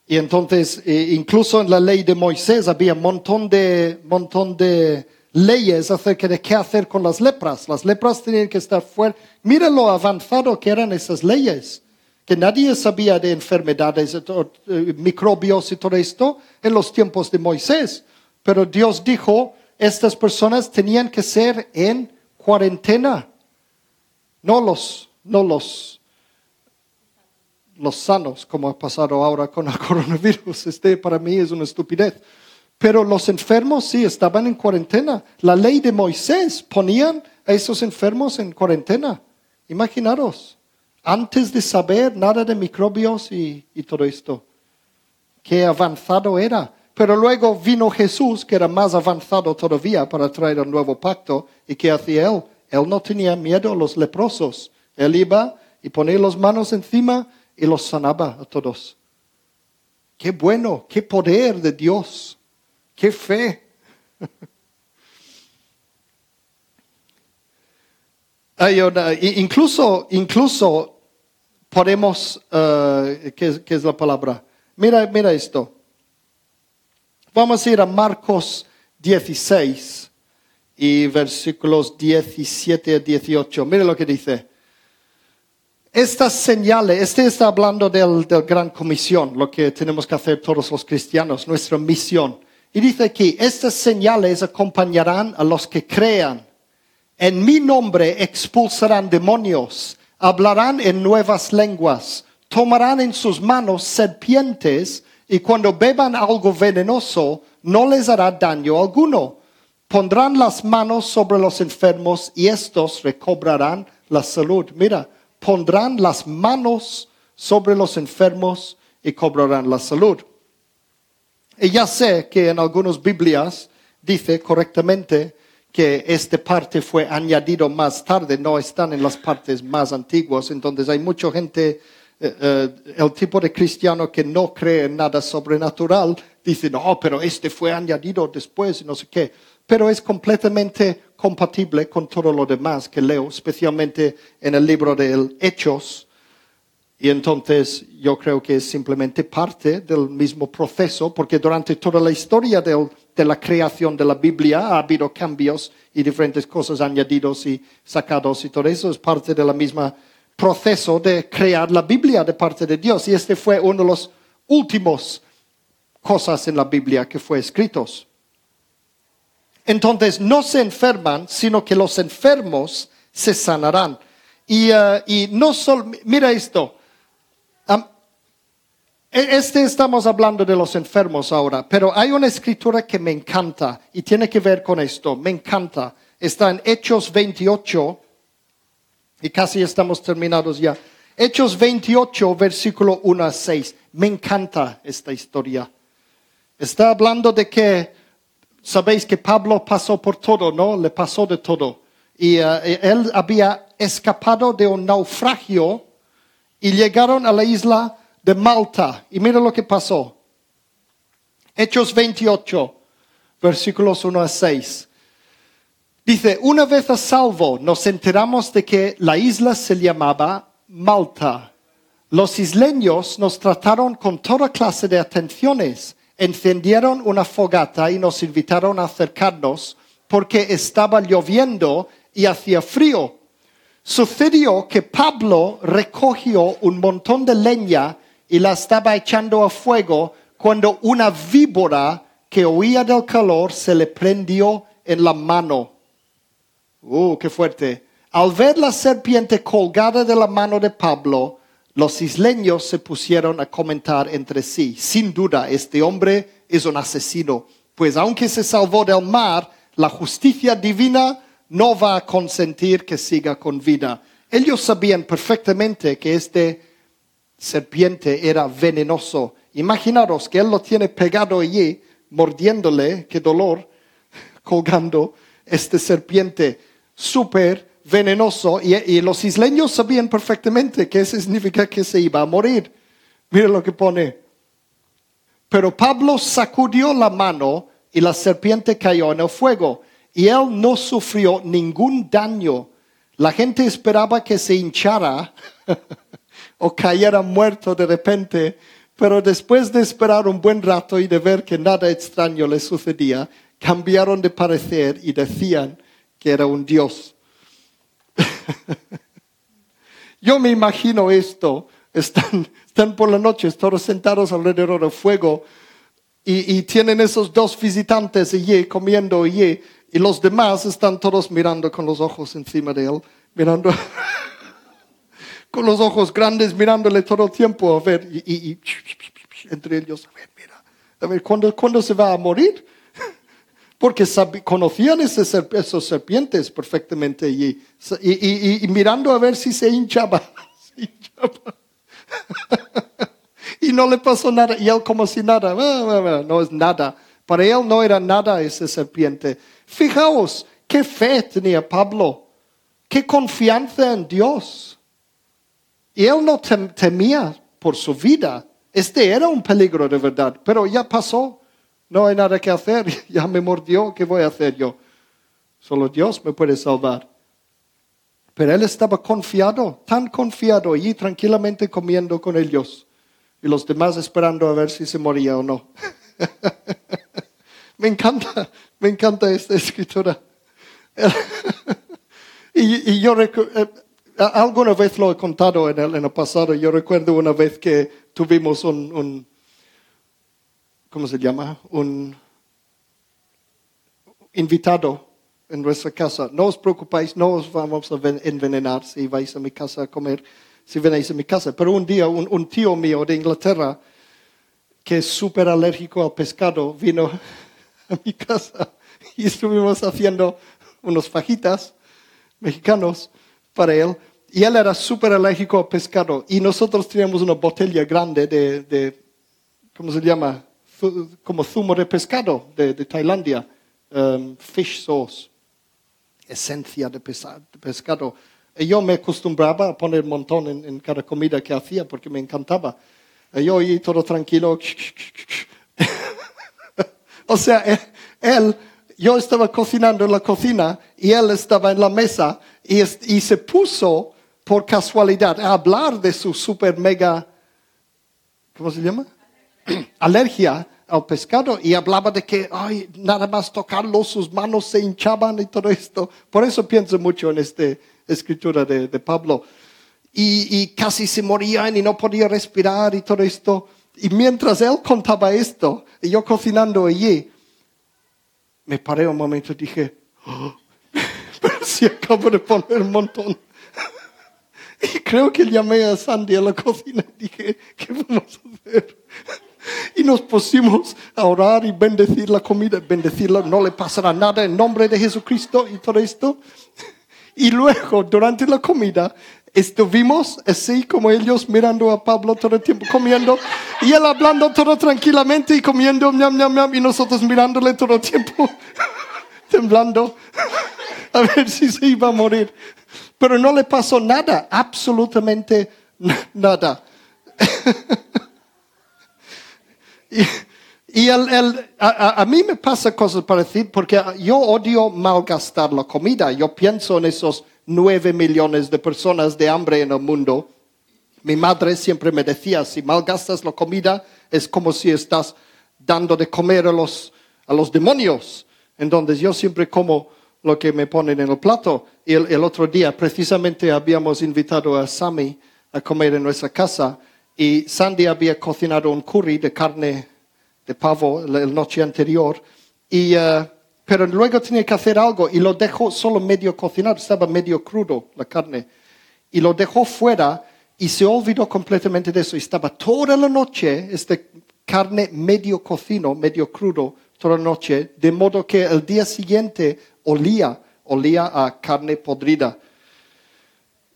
Y entonces, eh, incluso en la ley de Moisés había un montón de, montón de leyes acerca de qué hacer con las lepras. Las lepras tenían que estar fuera. Mira lo avanzado que eran esas leyes que nadie sabía de enfermedades, eh, microbios y todo esto en los tiempos de Moisés. Pero Dios dijo, estas personas tenían que ser en cuarentena, no los, no los, los sanos, como ha pasado ahora con el coronavirus. Este para mí es una estupidez. Pero los enfermos sí estaban en cuarentena. La ley de Moisés ponían a esos enfermos en cuarentena. Imaginaros antes de saber nada de microbios y, todo esto. Qué avanzado era. Pero luego vino Jesús, que era más avanzado todavía para traer el nuevo pacto. ¿Y qué hacía él? Él no tenía miedo a los leprosos. Él iba y ponía las manos encima y los sanaba a todos. Qué bueno, qué poder de Dios, qué fe. incluso, incluso podemos, uh, ¿qué, es la palabra? Mira, mira esto. Vamos a ir a Marcos 16 y versículos 17 a 18. Mira lo que dice. Estas señales, este está hablando del, del gran comisión, lo que tenemos que hacer todos los cristianos, nuestra misión. Y dice aquí, estas señales acompañarán a los que crean. En mi nombre expulsarán demonios, hablarán en nuevas lenguas, tomarán en sus manos serpientes y cuando beban algo venenoso no les hará daño alguno. Pondrán las manos sobre los enfermos y estos recobrarán la salud. Mira, pondrán las manos sobre los enfermos y cobrarán la salud. Y ya sé que en algunas Biblias dice correctamente que esta parte fue añadido más tarde, no están en las partes más antiguas, entonces hay mucha gente, eh, eh, el tipo de cristiano que no cree en nada sobrenatural, dice, no, pero este fue añadido después, no sé qué, pero es completamente compatible con todo lo demás que leo, especialmente en el libro de Hechos, y entonces yo creo que es simplemente parte del mismo proceso, porque durante toda la historia de la creación de la Biblia ha habido cambios y diferentes cosas añadidos y sacados y todo eso es parte del mismo proceso de crear la Biblia de parte de Dios. Y este fue uno de los últimos cosas en la Biblia que fue escritos. Entonces no se enferman, sino que los enfermos se sanarán. Y, uh, y no solo, mira esto, este estamos hablando de los enfermos ahora, pero hay una escritura que me encanta y tiene que ver con esto, me encanta. Está en Hechos 28 y casi estamos terminados ya. Hechos 28, versículo 1 a 6. Me encanta esta historia. Está hablando de que, sabéis que Pablo pasó por todo, ¿no? Le pasó de todo. Y eh, él había escapado de un naufragio y llegaron a la isla de Malta. Y mira lo que pasó. Hechos 28, versículos 1 a 6. Dice, una vez a salvo nos enteramos de que la isla se llamaba Malta. Los isleños nos trataron con toda clase de atenciones. Encendieron una fogata y nos invitaron a acercarnos porque estaba lloviendo y hacía frío. Sucedió que Pablo recogió un montón de leña y la estaba echando a fuego cuando una víbora que huía del calor se le prendió en la mano. ¡Uh, qué fuerte! Al ver la serpiente colgada de la mano de Pablo, los isleños se pusieron a comentar entre sí. Sin duda, este hombre es un asesino, pues aunque se salvó del mar, la justicia divina no va a consentir que siga con vida. Ellos sabían perfectamente que este serpiente era venenoso. Imaginaros que él lo tiene pegado allí, mordiéndole, qué dolor, colgando este serpiente súper venenoso. Y, los isleños sabían perfectamente que eso significa que se iba a morir. Mira lo que pone. Pero Pablo sacudió la mano y la serpiente cayó en el fuego. Y él no sufrió ningún daño. La gente esperaba que se hinchara o cayera muerto de repente, pero después de esperar un buen rato y de ver que nada extraño le sucedía, cambiaron de parecer y decían que era un dios. Yo me imagino esto, están, por la noche todos sentados alrededor del fuego y, tienen esos dos visitantes allí comiendo y los demás están todos mirando con los ojos encima de él, mirando. con los ojos grandes mirándole todo el tiempo, a ver, y, entre ellos, a ver, mira, a ver, ¿cuándo, se va a morir? Porque conocían esos, serpientes perfectamente y, y, mirando a ver si se hinchaba. Se hinchaba. y no le pasó nada, y él como si nada, no es nada. Para él no era nada esa serpiente. Fijaos, qué fe tenía Pablo, qué confianza en Dios. Y él no temía por su vida. Este era un peligro de verdad, pero ya pasó. No hay nada que hacer. Ya me mordió. ¿Qué voy a hacer yo? Solo Dios me puede salvar. Pero él estaba confiado, tan confiado, allí tranquilamente comiendo con ellos. Y los demás esperando a ver si se moría o no. me encanta, me encanta esta escritura. y, yo recuerdo... Eh, Alguna vez lo he contado en el, pasado. Yo recuerdo una vez que tuvimos un, un ¿cómo se llama? Un invitado en nuestra casa. No os preocupéis, no os vamos a ven- envenenar si vais a mi casa a comer, si venéis a mi casa. Pero un día un, un tío mío de Inglaterra, que es súper alérgico al pescado, vino a mi casa y estuvimos haciendo unos fajitas mexicanos para él. Y él era súper alérgico al pescado. Y nosotros teníamos una botella grande de, de ¿cómo se llama? Como zumo de pescado de, de Tailandia. um, fish sauce. Esencia de, pesa- de pescado. Y yo me acostumbraba a poner un montón en, en cada comida que hacía porque me encantaba. Y yo ahí todo tranquilo. O sea, él, él- yo estaba cocinando en la cocina y él estaba en la mesa y, es- y se puso por casualidad a hablar de su super mega, ¿cómo se llama? Alergia al pescado y hablaba de que ay, nada más tocarlo sus manos se hinchaban y todo esto. Por eso pienso mucho en esta escritura de, de Pablo. Y, y casi se morían y no podía respirar y todo esto. Y mientras él contaba esto, y yo cocinando allí, me paré un momento y dije, "Oh, si acabo de poner un montón. Y creo que llamé a Sandy a la cocina y dije, ¿qué vamos a hacer? Y nos pusimos a orar y bendecir la comida, bendecirla, no le pasará nada en nombre de Jesucristo y todo esto. Y luego, durante la comida, estuvimos así como ellos mirando a Pablo todo el tiempo comiendo y él hablando todo tranquilamente y comiendo, ñam, ñam, ñam, y nosotros mirándole todo el tiempo, temblando, a ver si se iba a morir. Pero no le pasó nada, absolutamente nada. Y, y el- el- a- a mí me pasa cosas parecidas porque yo odio malgastar la comida. Yo pienso en esos nueve millones de personas de hambre en el mundo. Mi madre siempre me decía, si malgastas la comida es como si estás dando de comer a los, a los demonios. Entonces yo siempre como lo que me ponen en el plato. Y el, otro día precisamente habíamos invitado a Sammy a comer en nuestra casa y Sandy había cocinado un curry de carne de pavo la, noche anterior. Y, eh, pero luego tenía que hacer algo y lo dejó solo medio cocinar, estaba medio crudo la carne. Y lo dejó fuera y se olvidó completamente de eso. Estaba toda la noche esta carne medio cocino, medio crudo, toda la noche, de modo que el día siguiente olía, olía a carne podrida.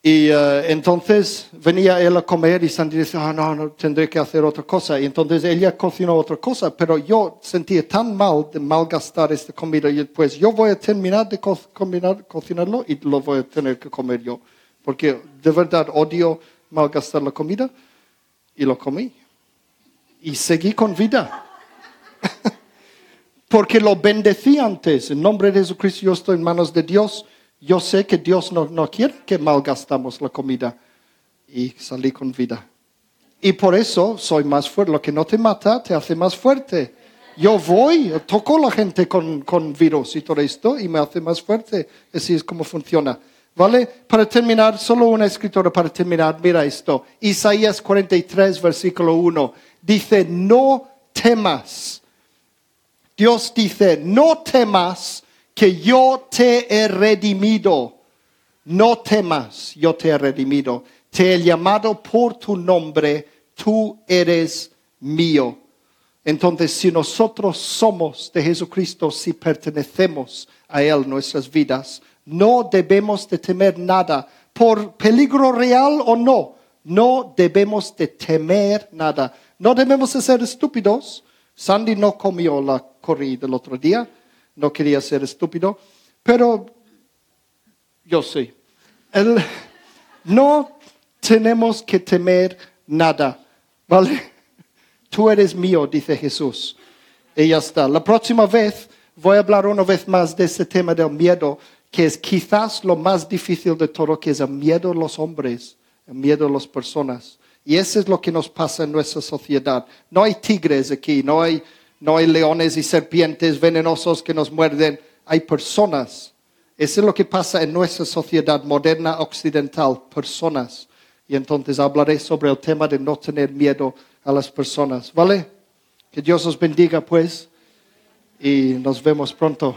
Y eh, entonces venía él a comer y Sandy decía, ah, no, no, tendré que hacer otra cosa. Y entonces ella cocinó otra cosa, pero yo sentía tan mal de malgastar esta comida. Y pues yo voy a terminar de co- combinar- cocinarlo y lo voy a tener que comer yo. Porque de verdad odio malgastar la comida y lo comí. Y seguí con vida. Porque lo bendecí antes. En nombre de Jesucristo yo estoy en manos de Dios. Yo sé que Dios no, no quiere que malgastamos la comida. Y salí con vida. Y por eso soy más fuerte. Lo que no te mata te hace más fuerte. Yo voy, toco a la gente con, con virus y todo esto y me hace más fuerte. Así es como funciona. ¿Vale? Para terminar, solo una escritora para terminar. Mira esto. Isaías 43, versículo 1. Dice, no temas. Dios dice, no temas que yo te he redimido. No temas, yo te he redimido. Te he llamado por tu nombre, tú eres mío. Entonces, si nosotros somos de Jesucristo, si pertenecemos a Él nuestras vidas, no debemos de temer nada, por peligro real o no, no debemos de temer nada. No debemos de ser estúpidos. Sandy no comió la curry del otro día, no quería ser estúpido, pero yo sí. El- no tenemos que temer nada, ¿vale? Tú eres mío, dice Jesús. Y ya está. La próxima vez voy a hablar una vez más de este tema del miedo, que es quizás lo más difícil de todo, que es el miedo a los hombres, el miedo a las personas. Y eso es lo que nos pasa en nuestra sociedad. No hay tigres aquí, no hay, no hay leones y serpientes venenosos que nos muerden. Hay personas Eso es lo que pasa en nuestra sociedad moderna occidental, personas. Y entonces hablaré sobre el tema de no tener miedo a las personas, ¿vale? Que Dios os bendiga pues y nos vemos pronto.